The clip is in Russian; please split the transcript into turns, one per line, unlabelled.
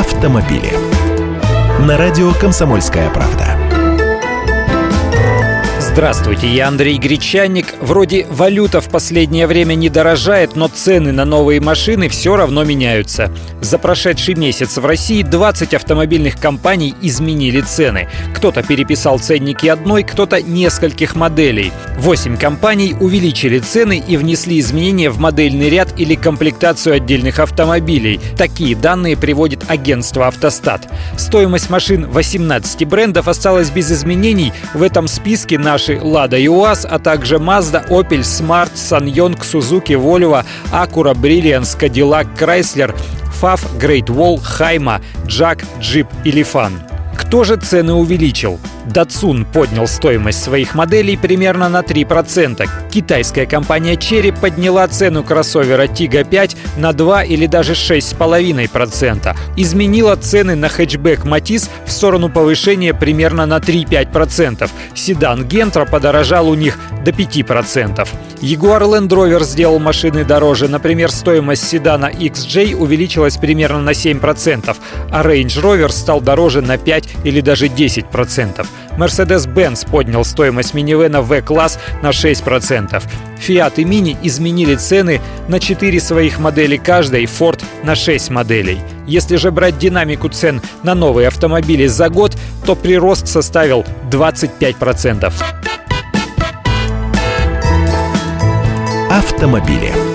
автомобили. На радио «Комсомольская правда».
Здравствуйте, я Андрей Гречанник. Вроде валюта в последнее время не дорожает, но цены на новые машины все равно меняются. За прошедший месяц в России 20 автомобильных компаний изменили цены. Кто-то переписал ценники одной, кто-то нескольких моделей. 8 компаний увеличили цены и внесли изменения в модельный ряд или комплектацию отдельных автомобилей. Такие данные приводит агентство «Автостат». Стоимость машин 18 брендов осталась без изменений. В этом списке наш наши Lada и УАЗ, а также Mazda, Opel, Smart, SsangYong, Suzuki, Volvo, Acura, Brilliance, Cadillac, Chrysler, FAF, Great Wall, Хайма, Jack, Jeep или Fan. Кто же цены увеличил? Datsun поднял стоимость своих моделей примерно на 3%. Китайская компания Cherry подняла цену кроссовера Tiggo 5 на 2 или даже 6,5%. Изменила цены на хэтчбэк Matisse в сторону повышения примерно на 3-5%. Седан Gentra подорожал у них до 5%. Jaguar Land Rover сделал машины дороже. Например, стоимость седана XJ увеличилась примерно на 7%, а Range Rover стал дороже на 5 или даже 10%. Mercedes-Benz поднял стоимость минивэна V-класс на 6%. Fiat и Mini изменили цены на 4 своих модели каждой, Ford на 6 моделей. Если же брать динамику цен на новые автомобили за год, то прирост составил 25%.
Автомобили.